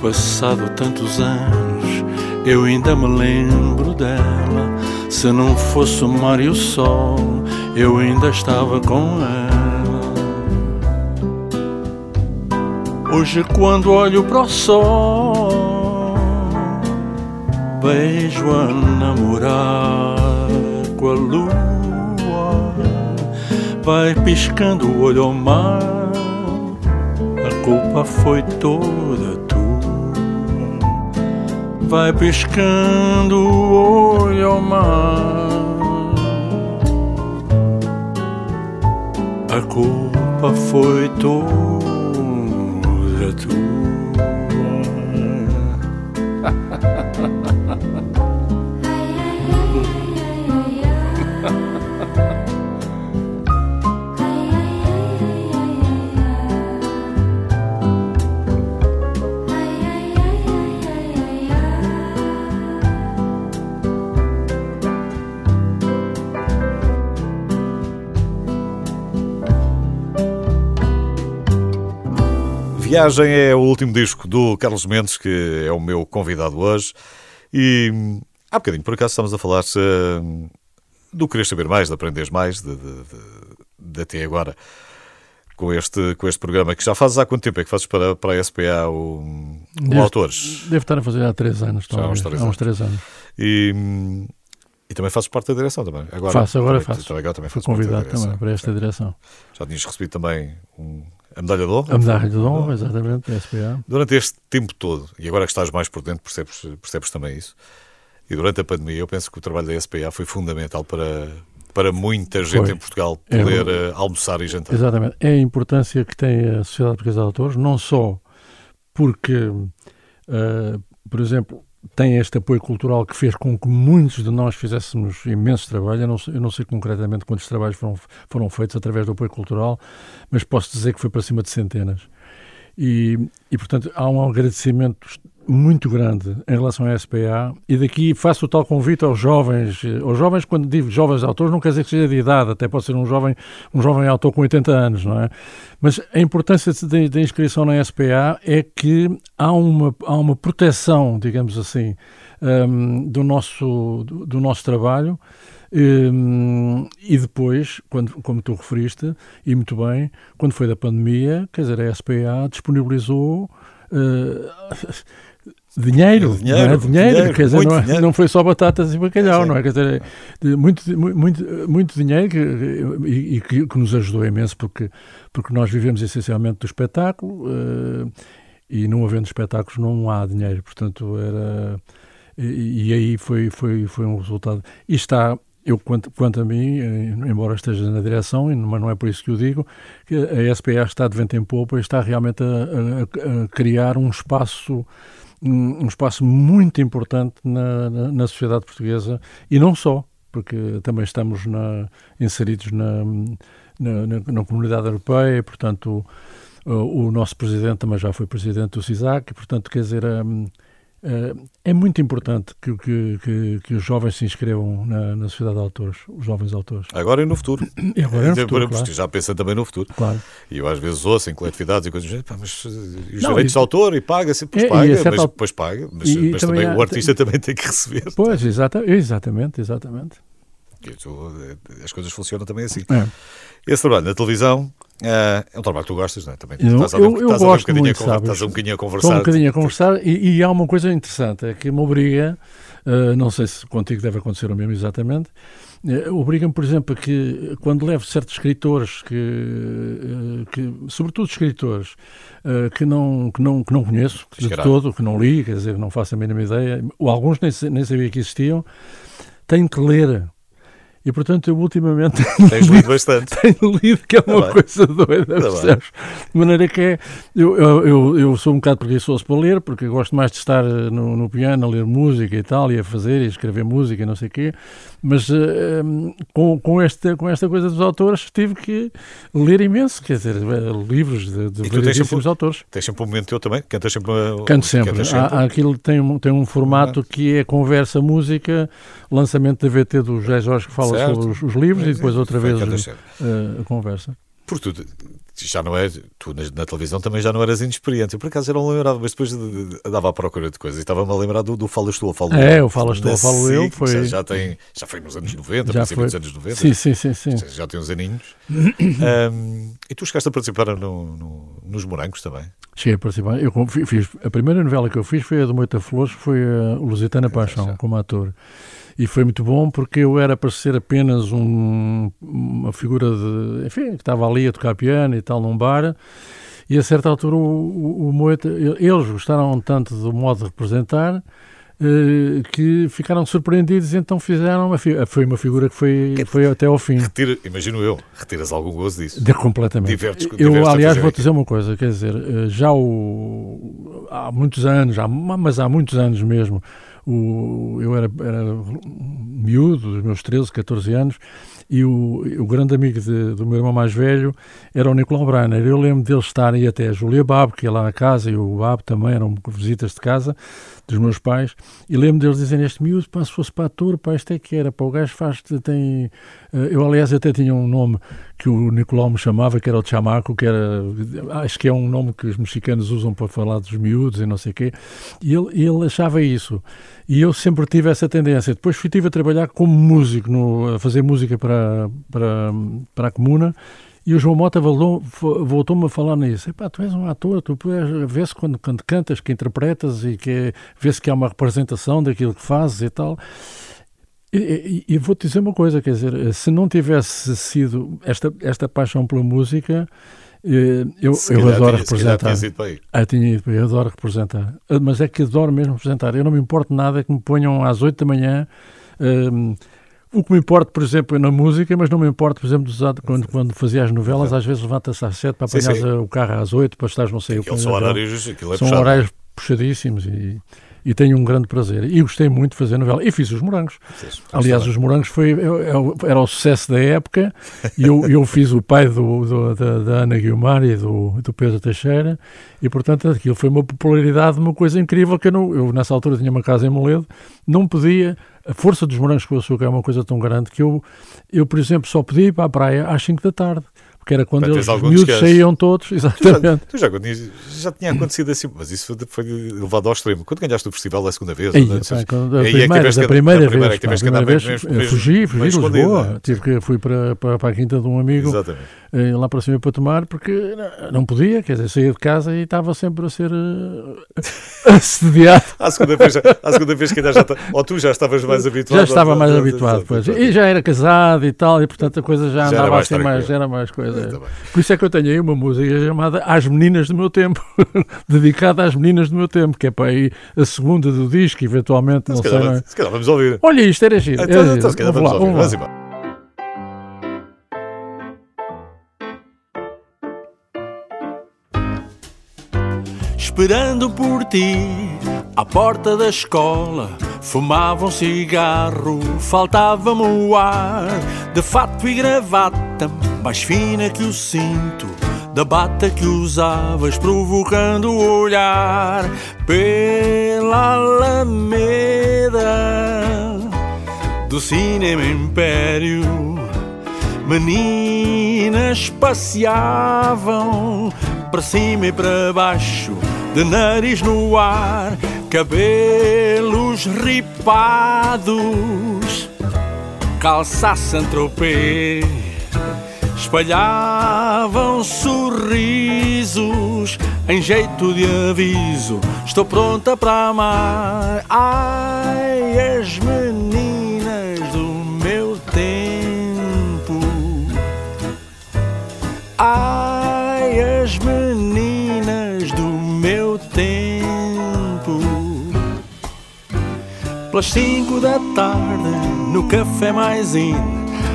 [SPEAKER 3] Passado tantos anos, eu ainda me lembro dela. Se não fosse o mar e o sol, eu ainda estava com ela. Hoje, quando olho para o sol, vejo-a namorar com a lua, vai piscando o olho ao mar. A culpa foi toda vai piscando o olho ao mar. A culpa foi toda tua.
[SPEAKER 2] Viagem é o último disco do Carlos Mendes, que é o meu convidado hoje. E há bocadinho, por acaso, estamos a falar uh, do Querer Saber Mais, de Aprenderes Mais, de, de, de, de, até agora, com este, com este programa, que já fazes há quanto tempo é que fazes para, para a SPA o, o Autores?
[SPEAKER 6] Devo estar a fazer há três anos.
[SPEAKER 2] Já há uns três, há uns três anos. E, e também fazes parte da direção também.
[SPEAKER 6] Agora, faço, agora também, faço. Também, agora também Fui convidado também para esta direção.
[SPEAKER 2] Já tinhas recebido também um a medalha de honra?
[SPEAKER 6] A medalha de honra, exatamente, SPA.
[SPEAKER 2] Durante este tempo todo, e agora que estás mais por dentro, percebes, percebes também isso. E durante a pandemia, eu penso que o trabalho da SPA foi fundamental para, para muita gente
[SPEAKER 3] Foi.
[SPEAKER 2] em Portugal
[SPEAKER 3] É
[SPEAKER 2] poder eh, almoçar e jantar.
[SPEAKER 3] Exatamente. É a importância que tem a Sociedade Portuguesa de Autores, não só porque, eh, por exemplo, tem este apoio cultural que fez com que muitos de nós fizéssemos imenso trabalho. Eu não, eu não sei concretamente quantos trabalhos foram, foram feitos através do apoio cultural, mas posso dizer que foi para cima de centenas. E, e, portanto, há um agradecimento muito grande em relação à SPA e daqui faço o tal convite aos jovens, aos jovens quando digo jovens autores não quer dizer que seja de idade, até pode ser um jovem, um jovem autor com 80 anos, não é? Mas a importância da inscrição na SPA é que há uma, há uma proteção, digamos assim, um, do, nosso, do, do nosso trabalho um, e depois, quando, como tu referiste, e muito bem, quando foi da pandemia, quer dizer, a SPA disponibilizou uh, dinheiro,
[SPEAKER 2] dinheiro,
[SPEAKER 3] não é? dinheiro,
[SPEAKER 2] dinheiro,
[SPEAKER 3] quer dizer, não, é-
[SPEAKER 2] dinheiro.
[SPEAKER 3] não foi só batatas e bacalhau,
[SPEAKER 2] Sim.
[SPEAKER 3] não é? Quer dizer, muito, muito, muito dinheiro que, e, e que, que nos ajudou imenso porque, porque nós vivemos essencialmente do espetáculo eh, e não havendo espetáculos não há dinheiro, portanto era e, e aí foi, foi, foi um resultado. E está, eu quanto, quanto a mim, eh, embora esteja na direção, mas não é por isso que eu digo, que a SPA está de vento em popa e está realmente a, a- a criar um espaço um um espaço muito importante na, na, na sociedade portuguesa. E não só, porque também estamos na- inseridos na, na, comunidade europeia, e, portanto o, o nosso presidente também já foi presidente do CISAC, e, portanto, quer dizer, eh, é muito importante que, que, que, os jovens se inscrevam na, na sociedade de autores, os jovens autores.
[SPEAKER 2] Agora e no futuro.
[SPEAKER 3] E agora é no futuro, claro.
[SPEAKER 2] Já pensa também no futuro.
[SPEAKER 3] claro.
[SPEAKER 2] E eu às vezes ouço em coletividades e coisas "Pá, mas eh, e os
[SPEAKER 3] Não,
[SPEAKER 2] direitos
[SPEAKER 3] e-
[SPEAKER 2] de autor e paga-se, depois
[SPEAKER 3] É, e
[SPEAKER 2] paga,
[SPEAKER 3] certa
[SPEAKER 2] mas depois paga, mas,
[SPEAKER 3] E- e
[SPEAKER 2] mas
[SPEAKER 3] também
[SPEAKER 2] também
[SPEAKER 3] há-
[SPEAKER 2] o artista também tem que receber.
[SPEAKER 3] Pois, exata, exatamente, exatamente.
[SPEAKER 2] Eh, As coisas funcionam também assim.
[SPEAKER 3] É.
[SPEAKER 2] Esse trabalho na televisão eh, é um trabalho que tu gostas, não é? Também
[SPEAKER 3] Eu-
[SPEAKER 2] estás a
[SPEAKER 3] eu- eu
[SPEAKER 2] a um
[SPEAKER 3] gosto
[SPEAKER 2] bocadinho a
[SPEAKER 3] muito, sabes?
[SPEAKER 2] estás um bocadinho a
[SPEAKER 3] Estou
[SPEAKER 2] conversar.
[SPEAKER 3] um bocadinho a conversar e, e há uma coisa interessante, é que me obriga, eh, não sei se contigo deve acontecer o mesmo exatamente, eh, obriga-me, por exemplo, a que quando levo certos escritores, que, eh, que sobretudo escritores, eh, que, não, que, não, que não conheço de
[SPEAKER 2] Caralho.
[SPEAKER 3] todo, que não li, quer dizer, não faço a mínima ideia, ou alguns nem, nem sabia que existiam, tenho que ler. E, portanto, eu ultimamente
[SPEAKER 2] Tens lido bastante.
[SPEAKER 3] tenho lido, que é uma
[SPEAKER 2] Tá bem.
[SPEAKER 3] coisa doida,
[SPEAKER 2] Tá
[SPEAKER 3] percebes? De maneira que é. Eu, eu, eu, sou um bocado preguiçoso para ler, porque gosto mais de estar eh, no, no piano, a ler música e tal, e a fazer e a escrever música e não sei o quê. Mas eh, hum, com, com, esta, com esta coisa dos autores tive que ler imenso, quer dizer, eh, livros de, de variedíssimos
[SPEAKER 2] sempre-
[SPEAKER 3] autores.
[SPEAKER 2] Tens sempre um momento teu também? Cantas sempre? uma-
[SPEAKER 3] Canto sempre.
[SPEAKER 2] cantas
[SPEAKER 3] Há, há aquilo tem um, tem um formato que é conversa, música, lançamento da VT do José Jorge que fala
[SPEAKER 2] Certo.
[SPEAKER 3] sobre os, os livros e depois outra vez eh,
[SPEAKER 2] sempre.
[SPEAKER 3] a conversa.
[SPEAKER 2] Porque tu já não é, tu na, na televisão também já não eras inexperiente. Eu por acaso já não lembrava, mas depois de- de- andava à procura de coisas e estava-me a lembrar do, do Falas Tu ou Falo
[SPEAKER 3] É, o Falas Tu ou Falo Eu foi-
[SPEAKER 2] Já, já tem, já foi nos anos 90,
[SPEAKER 3] Já
[SPEAKER 2] princípio
[SPEAKER 3] foi.
[SPEAKER 2] dos anos 90.
[SPEAKER 3] Sim, sim, sim, sim.
[SPEAKER 2] Já- Já tem uns aninhos. Ahm, e tu chegaste a participar no, no- nos Morangos também.
[SPEAKER 3] Cheguei a participar. Eu fiz, a primeira novela que eu fiz foi a do Moita Flores, foi a Lusitana Paixão,
[SPEAKER 2] já.
[SPEAKER 3] como ator. E foi muito bom porque eu era para ser apenas um- uma figura de. Enfim, que estava ali a tocar piano e tal num bar. E a certa altura o, o, o Moita. Eles gostaram tanto do modo de representar. eh, que ficaram surpreendidos e então fizeram uma foi uma figura que foi, foi até ao fim
[SPEAKER 2] Retira, imagino eu, retiras algum gozo disso.
[SPEAKER 3] de, completamente.
[SPEAKER 2] Divertes-
[SPEAKER 3] eu,
[SPEAKER 2] divertes
[SPEAKER 3] aliás,
[SPEAKER 2] aquilo.
[SPEAKER 3] dizer uma coisa, quer dizer, eh, já o, há muitos anos, há, mas há muitos anos mesmo, o, eu era, era miúdo, dos meus 13, 14 anos, e o, o grande amigo de- do meu irmão mais velho era o Nicolau Brainer. Eu lembro deles estarem até a Júlia Babo, que ia lá à casa, e o Babo também, eram visitas de casa dos meus pais, e lembro deles dizerem, este miúdo, pá, se fosse para ator, pá, isto é que era, pá, o gajo faz, tem... eh, Eu, aliás, até tinha um nome que o Nicolau me chamava, que era o Chamaco, que era, acho que é um nome que os mexicanos usam para falar dos miúdos e não sei o quê, e ele, ele achava isso. E eu sempre tive essa tendência. Depois fui, tive a trabalhar como músico, no, a fazer música para, para, para a comuna, e o João Mota voltou-me a falar nisso. Epá, tu és um ator, tu vê-se quando, quando cantas, que interpretas e que vê-se que há uma representação daquilo que fazes e tal. E, e- e vou-te dizer uma coisa, quer dizer, se não tivesse sido esta, esta paixão pela música, eh, eu,
[SPEAKER 2] Se
[SPEAKER 3] eu adoro
[SPEAKER 2] tinha- se
[SPEAKER 3] representar.
[SPEAKER 2] tinhas ido para aí.
[SPEAKER 3] Ah, tinha ido, eu adoro representar. Ah, Mas é que adoro mesmo representar. Eu não me importo nada que me ponham às 8 da manhã hum,
[SPEAKER 7] o que me importa, por exemplo, é na música, mas não me importa, por exemplo, quando, quando fazia as novelas, às vezes levanta-se às sete para apanhar o carro às oito, para estar não sei o
[SPEAKER 2] que. São horários, aquilo
[SPEAKER 7] é São puxado. horários puxadíssimos e e tenho um grande prazer. E gostei muito de fazer novela. E fiz os morangos. Aliás, os morangos foi, era o sucesso da época e eu, eu fiz o pai do, do da, da, Ana Guilmar e do, do Pedro Teixeira e, portanto, aquilo foi uma popularidade, uma coisa incrível que eu, não, eu nessa altura tinha uma casa em Moledo, não podia... A força dos morangos com açúcar é uma coisa tão grande que eu, eu por exemplo, só podia ir para a praia às 5 da tarde porque era quando eles, os miúdos saíam todos, exatamente.
[SPEAKER 2] Tu já, tu já, já, tinha acontecido assim, mas isso foi levado ao extremo. Quando ganhaste o festival a segunda vez?
[SPEAKER 7] Aí, pá, a, primeira, é da primeira, vez, pá, primeira vez, fugi, fugi Lisboa, né? tive que, fui para, para, para a quinta de um amigo, eh, lá para cima para tomar, porque não podia, quer dizer, saía de casa e estava sempre a ser uh, assediado.
[SPEAKER 2] À segunda vez, à segunda vez que já, ou tu já estavas mais habituado.
[SPEAKER 7] Já estava mais habituado, pois. E já era casado e tal, e portanto a coisa já andava assim mais, era mais coisa. Por isso é que eu tenho aí uma música chamada As Meninas do Meu Tempo, dedicada às meninas do meu tempo, que é para aí a segunda do disco, eventualmente,
[SPEAKER 2] não se sei. Calhar, é? Se calhar vamos ouvir.
[SPEAKER 7] Olha isto, era giro.
[SPEAKER 2] Então, era então, se calhar vamos, vamos ouvir. Vamos embora.
[SPEAKER 3] Esperando por ti à porta da escola Fumava um cigarro, faltava-me o ar. De fato e gravata, mais fina que o cinto. Da bata que usavas, provocando o olhar Pela Alameda Do Cinema Império. Meninas passeavam para cima e para baixo, de nariz no ar, cabelos ripados, calça Saint-Tropez, espalhavam sorrisos em jeito de aviso. Estou pronta para amar. Ai, as meninas do meu tempo. Ai, tempo. Pelas cinco da tarde, no café mais in,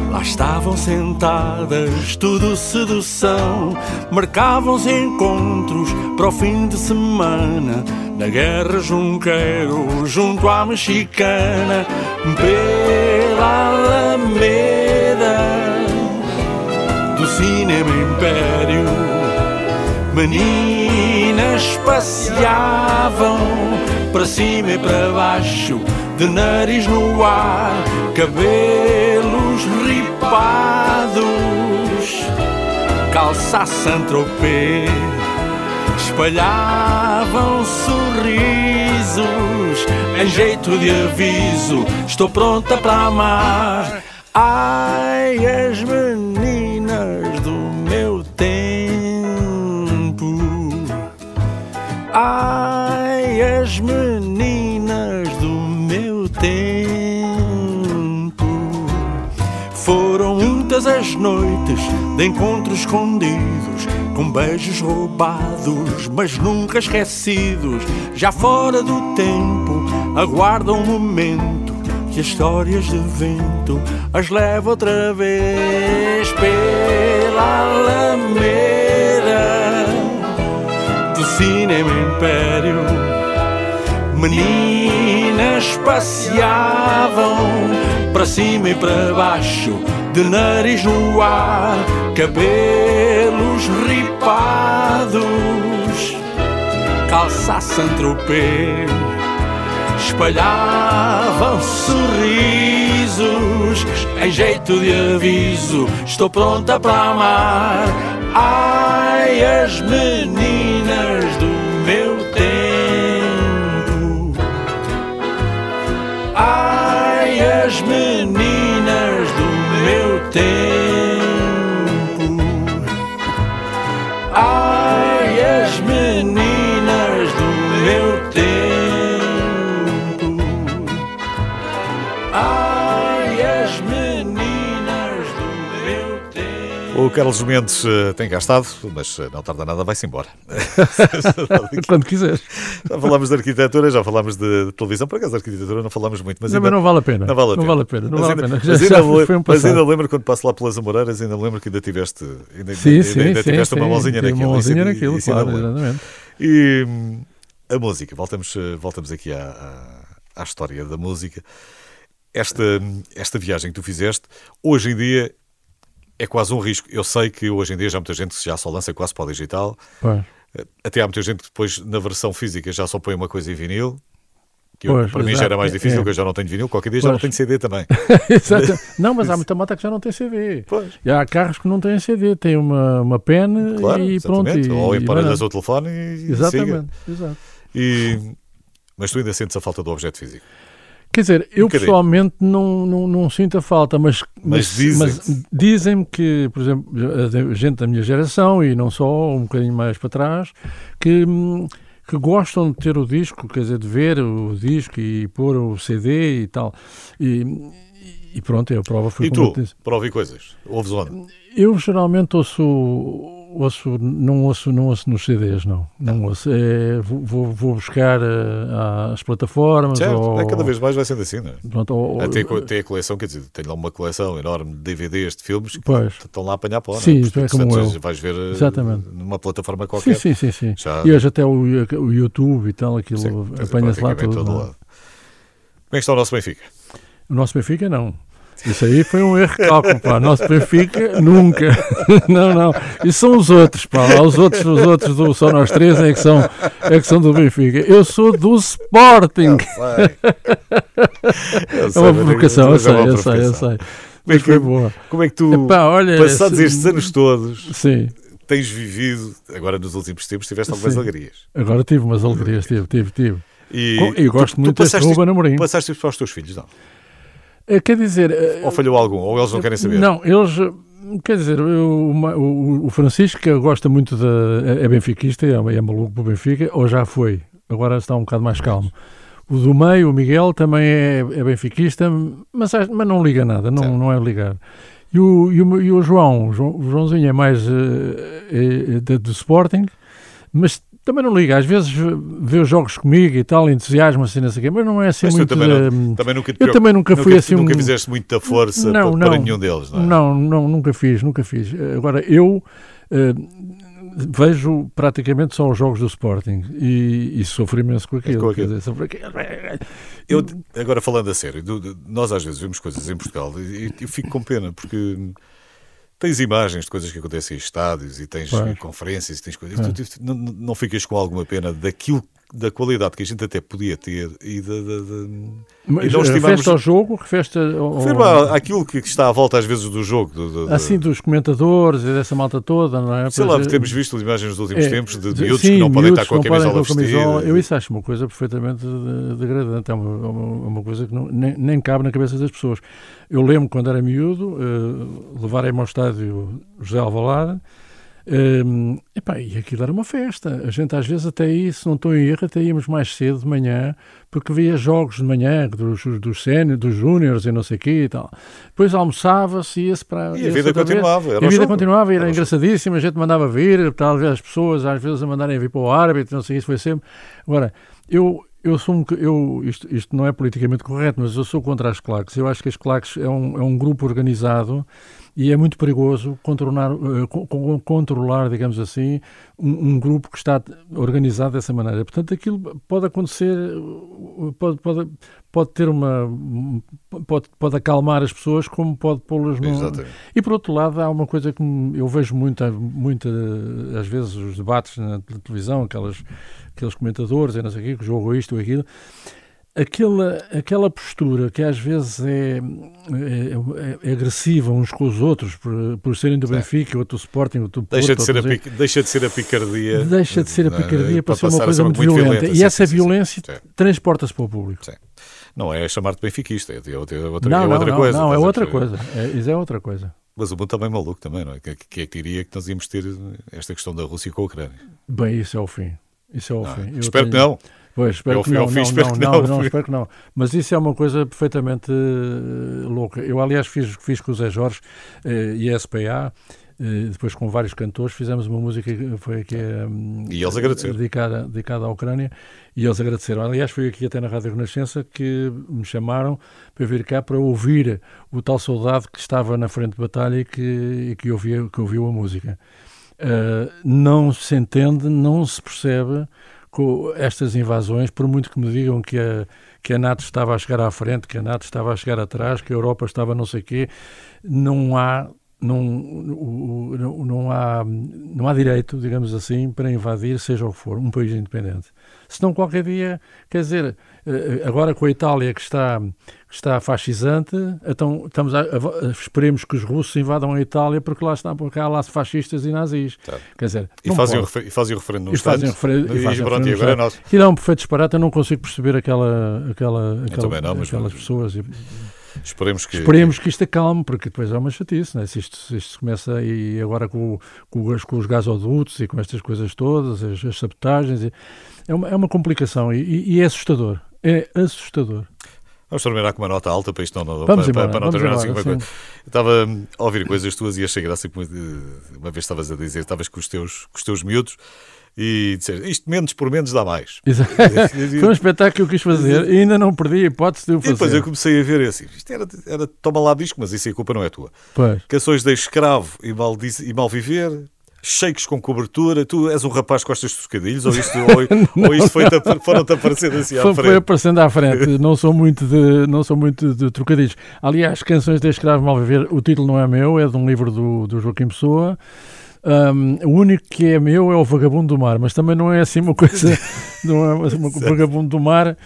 [SPEAKER 3] lá estavam sentadas, tudo sedução. Marcavam-se encontros para o fim de semana. Na guerra junqueiro, junto à mexicana, pela Alameda do Cinema Império. Meninas passeavam para cima e para baixo, de nariz no ar, cabelos ripados, calça Saint-Tropez, espalhavam sorrisos em jeito de aviso. Estou pronta para amar. Ai, as meninas Ai, as meninas do meu tempo. Foram muitas as noites de encontros escondidos, com beijos roubados, mas nunca esquecidos. Já fora do tempo, aguardam um momento que as histórias de vento as leva outra vez pela Império. Meninas passeavam para cima e para baixo, de nariz no ar, cabelos ripados, calça Saint-Tropez espalhavam sorrisos em jeito de aviso. Estou pronta para amar. Ai, as meninas
[SPEAKER 2] Carlos Mendes uh, tem cá estado, mas uh, não tarda nada, vai-se embora.
[SPEAKER 3] Quando quiseres.
[SPEAKER 2] Já falámos de arquitetura, já falámos de, de televisão, por acaso de arquitetura não falámos muito, mas,
[SPEAKER 3] não,
[SPEAKER 2] ainda,
[SPEAKER 3] mas não vale a pena.
[SPEAKER 2] Não vale a
[SPEAKER 3] não
[SPEAKER 2] pena.
[SPEAKER 3] Vale a pena não
[SPEAKER 2] mas,
[SPEAKER 3] vale
[SPEAKER 2] ainda,
[SPEAKER 3] a pena.
[SPEAKER 2] Mas,
[SPEAKER 3] já,
[SPEAKER 2] ainda,
[SPEAKER 3] foi um
[SPEAKER 2] mas ainda lembro quando passo lá pelas Amoreiras, ainda lembro que ainda tiveste, ainda,
[SPEAKER 3] sim,
[SPEAKER 2] ainda,
[SPEAKER 3] sim,
[SPEAKER 2] ainda
[SPEAKER 3] sim,
[SPEAKER 2] tiveste
[SPEAKER 3] sim,
[SPEAKER 2] uma mãozinha
[SPEAKER 3] sim,
[SPEAKER 2] naquilo.
[SPEAKER 3] Uma mãozinha
[SPEAKER 2] isso,
[SPEAKER 3] naquilo,
[SPEAKER 2] isso
[SPEAKER 3] claro, exatamente.
[SPEAKER 2] E hum, a música, voltamos, voltamos aqui à, à, à história da música. Esta, esta viagem que tu fizeste, hoje em dia é quase um risco. Eu sei que hoje em dia já há muita gente que já só lança quase para o digital.
[SPEAKER 3] Pois.
[SPEAKER 2] Até há muita gente que depois na versão física já só põe uma coisa em vinil. Que eu,
[SPEAKER 3] Pois,
[SPEAKER 2] para mim já
[SPEAKER 3] exato.
[SPEAKER 2] era mais difícil,
[SPEAKER 3] É, é.
[SPEAKER 2] que eu já não tenho vinil. Qualquer dia já não
[SPEAKER 3] Pois.
[SPEAKER 2] tenho CD também.
[SPEAKER 3] Exato. Não, mas há muita moto que já não tem CD.
[SPEAKER 2] Pois.
[SPEAKER 3] E há carros que não têm CD, tem uma, uma pen
[SPEAKER 2] Claro,
[SPEAKER 3] e pronto.
[SPEAKER 2] exatamente.
[SPEAKER 3] E,
[SPEAKER 2] Ou emparelhas o telefone e,
[SPEAKER 3] Exatamente, exato.
[SPEAKER 2] E, mas tu ainda sentes a falta do objeto físico.
[SPEAKER 3] Quer dizer, eu
[SPEAKER 2] Um
[SPEAKER 3] pessoalmente não, não, não sinto a falta, mas,
[SPEAKER 2] Mas
[SPEAKER 3] mas dizem-me que, por exemplo, a gente da minha geração e não só, um bocadinho mais para trás, que, hum, que gostam de ter o disco, quer dizer, de ver o disco e pôr o CD e tal. E, e pronto, a prova foi
[SPEAKER 2] e tu, para ouvir coisas, ouves onde?
[SPEAKER 3] Eu geralmente ouço, ouço, não ouço, não ouço nos CDs, não. Não ouço. É, vou, vou- buscar eh, às plataformas.
[SPEAKER 2] Certo,
[SPEAKER 3] ou,
[SPEAKER 2] é, cada vez mais vai sendo assim, não é?
[SPEAKER 3] pronto, ou-
[SPEAKER 2] Até co- tem a coleção, quer dizer, tenho lá uma coleção enorme de DVDs de filmes que
[SPEAKER 3] Pois.
[SPEAKER 2] estão lá a apanhar pó, não é?
[SPEAKER 3] Sim,
[SPEAKER 2] Porque,
[SPEAKER 3] tu é como eu.
[SPEAKER 2] vais ver eh,
[SPEAKER 3] Exatamente.
[SPEAKER 2] numa plataforma
[SPEAKER 3] Sim,
[SPEAKER 2] qualquer.
[SPEAKER 3] sim, sim, sim.
[SPEAKER 2] Já-
[SPEAKER 3] E hoje até o, o YouTube e tal, aquilo
[SPEAKER 2] Sim,
[SPEAKER 3] apanha-se lá tudo.
[SPEAKER 2] todo
[SPEAKER 3] não é?
[SPEAKER 2] lado. Como é que está o nosso Benfica?
[SPEAKER 3] O nosso Benfica não. Isso aí foi um erro de cálculo, pá. O nosso Benfica nunca. Não, não. Isso são os outros, pá. Os outros, os outros do Só Nós Três é que, são, é que são do Benfica. Eu sou do Sporting. É uma provocação, eu sei, eu sei, eu sei.
[SPEAKER 2] Como é que,
[SPEAKER 3] boa.
[SPEAKER 2] como é que tu,
[SPEAKER 3] Epá, olha,
[SPEAKER 2] passados estes anos todos,
[SPEAKER 3] Sim.
[SPEAKER 2] tens vivido, agora nos últimos tempos, tiveste algumas
[SPEAKER 3] Sim.
[SPEAKER 2] alegrias?
[SPEAKER 3] Agora tive umas alegrias, tive, tive, tive.
[SPEAKER 2] E
[SPEAKER 3] eu gosto
[SPEAKER 2] tu- tu
[SPEAKER 3] muito deste
[SPEAKER 2] passaste,
[SPEAKER 3] Ruben Amorim.
[SPEAKER 2] passaste para os teus filhos, não?
[SPEAKER 3] Eh, Quer dizer... eh,
[SPEAKER 2] Ou falhou algum? Ou eles não querem saber?
[SPEAKER 3] Não, eles. Quer dizer, eu- o, o Francisco que gosta muito de. É, é benfiquista, é, é maluco para o Benfica, ou já foi. Agora está um bocado mais calmo. O do meio, o Miguel, também é, é benfiquista, mas, mas não liga nada, não,
[SPEAKER 2] Certo.
[SPEAKER 3] não é ligar. E o, e o, e o João, o João- o Joãozinho é mais é- é do Sporting, mas também não liga. Às vezes vê os jogos comigo e tal, entusiasma-se, não sei o quê, mas não é assim
[SPEAKER 2] Mas
[SPEAKER 3] muito.
[SPEAKER 2] também
[SPEAKER 3] de-
[SPEAKER 2] não, também nunca
[SPEAKER 3] eu também nunca fui
[SPEAKER 2] nunca,
[SPEAKER 3] assim
[SPEAKER 2] Nunca fizeste muita força
[SPEAKER 3] Não,
[SPEAKER 2] para, para
[SPEAKER 3] não.
[SPEAKER 2] nenhum deles, não é?
[SPEAKER 3] Não, não, nunca fiz, nunca fiz. Agora, eu eh, vejo praticamente só os jogos do Sporting e, e sofro imenso com aquilo.
[SPEAKER 2] com
[SPEAKER 3] quer
[SPEAKER 2] aquilo.
[SPEAKER 3] dizer, aquilo.
[SPEAKER 2] Eu, agora falando a sério, nós às vezes vemos coisas em Portugal e eu fico com pena porque tens imagens de coisas que acontecem em estádios e tens conferências e tens coisas.
[SPEAKER 3] É.
[SPEAKER 2] Tu, não, não ficas com alguma pena daquilo, da qualidade que a gente até podia ter e da. da, da...
[SPEAKER 3] Mas,
[SPEAKER 2] E
[SPEAKER 3] eh,
[SPEAKER 2] tivemos-
[SPEAKER 3] Festa ao jogo, festa ao,
[SPEAKER 2] Refiro a- àquilo que está à volta às vezes do jogo. do- do-
[SPEAKER 3] assim dos comentadores e dessa malta toda, não é?
[SPEAKER 2] Sei
[SPEAKER 3] Pois,
[SPEAKER 2] lá,
[SPEAKER 3] eh,
[SPEAKER 2] temos visto imagens nos últimos
[SPEAKER 3] é,
[SPEAKER 2] tempos de
[SPEAKER 3] de-
[SPEAKER 2] miúdos
[SPEAKER 3] sim,
[SPEAKER 2] que não podem estar com a camisola vestida.
[SPEAKER 3] Eu isso acho uma coisa perfeitamente de- degradante, é uma, uma, uma coisa que não- nem, nem cabe na cabeça das pessoas. Eu lembro quando era miúdo, eh, levarem-me ao estádio José Alvalade, eh, epá, e aquilo era uma festa. A gente às vezes até aí, se não estou em erro, até íamos mais cedo de manhã, porque via jogos de manhã dos, dos séniores, dos júniores e não sei o quê e tal. Depois almoçava-se e ia-se para...
[SPEAKER 2] E a vida continuava. Era
[SPEAKER 3] E a vida
[SPEAKER 2] jogo.
[SPEAKER 3] continuava e era
[SPEAKER 2] Era
[SPEAKER 3] engraçadíssimo, a gente mandava vir, talvez as pessoas às vezes a mandarem vir para o árbitro, não sei, isso foi sempre. Agora, eu, eu sou um, eu, isto, isto não é politicamente correto, mas eu sou contra as claques. Eu acho que as claques é um, é um grupo organizado e é muito perigoso controlar, eh, co- co- controlar digamos assim, um, um grupo que está organizado dessa maneira. Portanto, aquilo pode acontecer, eh, pode, pode, pode ter uma. Pode, pode acalmar as pessoas, como pode pô-las
[SPEAKER 2] Exatamente.
[SPEAKER 3] e por outro lado, há uma coisa que eu vejo muita, muita, às vezes, os debates na te- televisão, aquelas, aqueles comentadores, e não sei o quê, que jogam isto ou aquilo, aquela, aquela postura que às vezes é, é, é agressiva uns com os outros, por, por serem do
[SPEAKER 2] Sim.
[SPEAKER 3] Benfica, outro do Sporting, outro do Porto,
[SPEAKER 2] Deixa de, ser a
[SPEAKER 3] outro-
[SPEAKER 2] pic- deixa de ser a picardia.
[SPEAKER 3] deixa de ser a picardia para ser uma
[SPEAKER 2] a
[SPEAKER 3] coisa
[SPEAKER 2] uma
[SPEAKER 3] muito violenta. e
[SPEAKER 2] sim,
[SPEAKER 3] essa
[SPEAKER 2] sim, sim,
[SPEAKER 3] violência
[SPEAKER 2] sim. Sim.
[SPEAKER 3] transporta-se para o público.
[SPEAKER 2] Não é chamar-te benfiquista, é, é outra, é outra,
[SPEAKER 3] não,
[SPEAKER 2] é outra
[SPEAKER 3] não,
[SPEAKER 2] coisa.
[SPEAKER 3] não, é
[SPEAKER 2] a
[SPEAKER 3] outra coisa. É, isso é outra coisa.
[SPEAKER 2] Mas o mundo também é maluco também, não é? Que, que é que diria que nós íamos ter esta questão da Rússia com a Ucrânia?
[SPEAKER 3] Bem, isso é o fim. Isso é o
[SPEAKER 2] Não é?
[SPEAKER 3] fim. Eu
[SPEAKER 2] Espero que
[SPEAKER 3] tenho-
[SPEAKER 2] não.
[SPEAKER 3] Pois, espero
[SPEAKER 2] Eu-
[SPEAKER 3] que não,
[SPEAKER 2] eu fiz,
[SPEAKER 3] não,
[SPEAKER 2] espero
[SPEAKER 3] não,
[SPEAKER 2] que
[SPEAKER 3] não,
[SPEAKER 2] não.
[SPEAKER 3] espero que não. Mas isso é uma coisa perfeitamente eh, louca. Eu, aliás, fiz, fiz com o Zé Jorge eh, e a SPA Uh, depois com vários cantores fizemos uma música que foi aqui um,
[SPEAKER 2] e eles agradeceram.
[SPEAKER 3] Dedicada, dedicada à Ucrânia e eles agradeceram. Aliás, foi aqui até na Rádio Renascença que me chamaram para vir cá para ouvir o tal soldado que estava na frente de batalha e que, e que, ouvia, que ouviu a música. Uh, não se entende, não se percebe com estas invasões, por muito que me digam que a, que a NATO estava a chegar à frente, que a NATO estava a chegar atrás, que a Europa estava não sei quê, não há não, não, não, há, não há direito, digamos assim, para invadir, seja o que for, um país independente. Senão, qualquer dia, quer dizer, agora com a Itália que está, que está fascisante, então estamos a, a, esperemos que os russos invadam a Itália porque lá estão porque há lá fascistas e nazis.
[SPEAKER 2] Tá.
[SPEAKER 3] Quer dizer,
[SPEAKER 2] e, fazem o, e fazem o referendo nos Estados
[SPEAKER 3] e,
[SPEAKER 2] fazem pronto, e agora é nosso.
[SPEAKER 3] E dá um perfeito disparate, eu não consigo perceber aquela, aquela, aquela
[SPEAKER 2] não,
[SPEAKER 3] aquelas pessoas.
[SPEAKER 2] Esperemos que...
[SPEAKER 3] Esperemos que isto acalme, porque depois é uma chatice, né? se, isto, se isto começa e agora com, com, com os gasodutos e com estas coisas todas, as, as sabotagens, e, é, uma, é uma complicação e, e é assustador, é assustador.
[SPEAKER 2] Vamos terminar com uma nota alta para isto não,
[SPEAKER 3] vamos
[SPEAKER 2] para,
[SPEAKER 3] embora,
[SPEAKER 2] para não
[SPEAKER 3] terminar
[SPEAKER 2] assim coisa. Estava a ouvir coisas tuas e achei graça, uma vez estavas a dizer, estavas com os teus, com os teus miúdos e dizer isto menos por menos dá mais.
[SPEAKER 3] Exato. Foi um espetáculo que eu quis fazer e ainda não perdi a hipótese de o fazer.
[SPEAKER 2] E depois eu comecei a ver assim, isto era, era toma lá disco, mas isso a culpa não é tua.
[SPEAKER 3] Pois.
[SPEAKER 2] Canções de escravo e mal, e mal viver, shakes com cobertura, tu és um rapaz que gostas de trocadilhos, ou isto, ou, ou isto foi foram-te aparecendo assim à
[SPEAKER 3] foi,
[SPEAKER 2] frente?
[SPEAKER 3] Foi aparecendo à frente, não sou muito de, não sou muito de trocadilhos. Aliás, Canções de Escravo Mal Viver, o título não é meu, é de um livro do, do Joaquim Pessoa, um, o único que é meu é o Vagabundo do Mar, mas também não é assim uma coisa. não é uma, o Vagabundo do Mar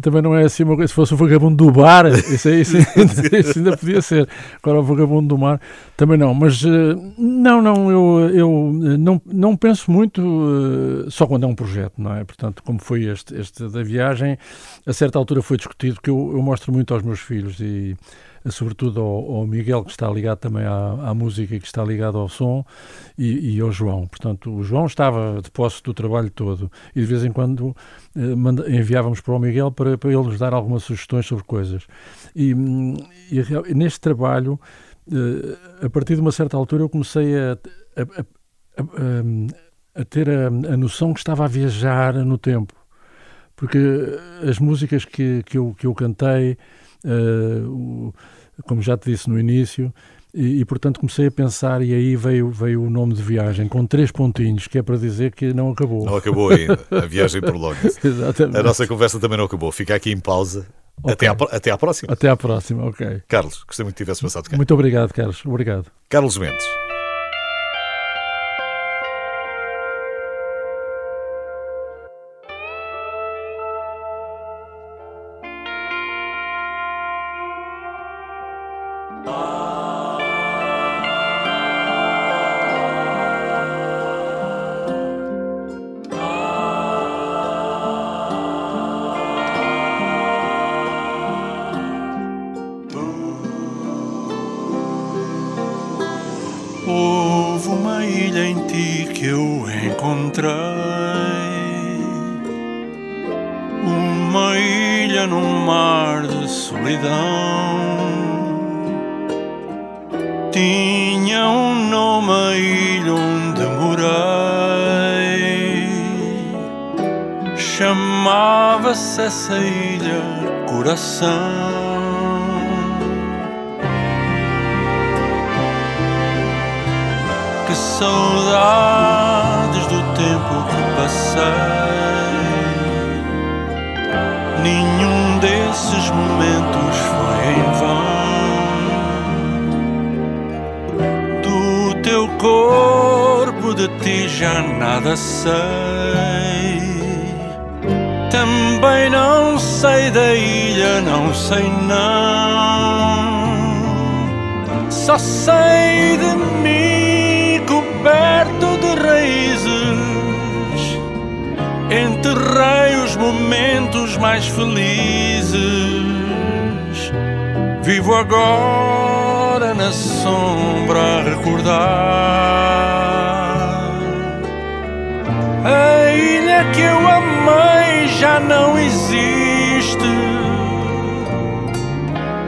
[SPEAKER 3] também não é assim uma coisa. Se fosse o Vagabundo do Bar, isso, isso, isso ainda podia ser. Agora o Vagabundo do Mar também não. Mas não, não, eu, eu não, não penso muito só quando é um projeto, não é? Portanto, como foi este, este da viagem, a certa altura foi discutido que eu, eu mostro muito aos meus filhos e sobretudo ao, ao, Miguel, que está ligado também à, à, música que está ligado ao som, e, e, ao João. Portanto, o João estava de posse do trabalho todo e de vez em quando eh, manda, enviávamos para o Miguel para, para ele nos dar algumas sugestões sobre coisas. E, e neste trabalho, eh, a partir de uma certa altura, eu comecei a, a, a, a ter a, noção que estava a viajar no tempo. Porque as músicas que, que, eu, que eu cantei, uh, como já te disse no início, e, e, portanto comecei a pensar e aí veio, veio o nome de viagem, com três pontinhos, que é para dizer que não acabou.
[SPEAKER 2] Não acabou ainda, a viagem prolonga-se. a nossa conversa também não acabou, fica aqui em pausa. Okay. Até, à, até à próxima.
[SPEAKER 3] Até à próxima, ok.
[SPEAKER 2] Carlos, gostei muito que tivesse passado cá.
[SPEAKER 3] Muito obrigado, Carlos. Obrigado.
[SPEAKER 2] Carlos Mendes.
[SPEAKER 4] Corpo, de ti já nada sei. Também não sei da ilha, não sei não. Só sei de mim coberto de raízes. Enterrei os momentos mais felizes. Vivo agora na sombra a recordar a ilha que eu amei já não existe.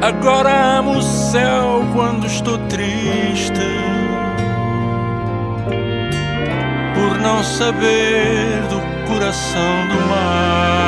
[SPEAKER 4] Agora amo o céu quando estou triste.
[SPEAKER 3] por não saber do coração do mar.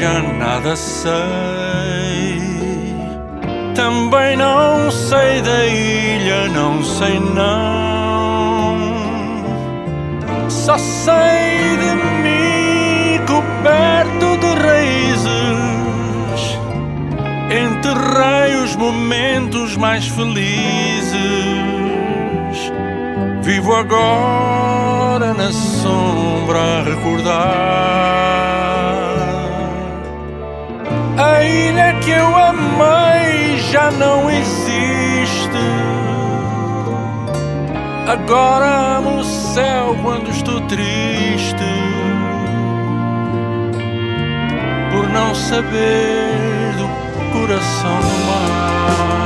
[SPEAKER 3] Já nada sei. Também não sei da ilha, não sei não. Só sei de mim coberto de raízes. Enterrei os momentos mais felizes. Vivo agora na sombra a recordar a ilha que eu amei já não existe. Agora amo o céu quando estou triste por não saber do coração do mar.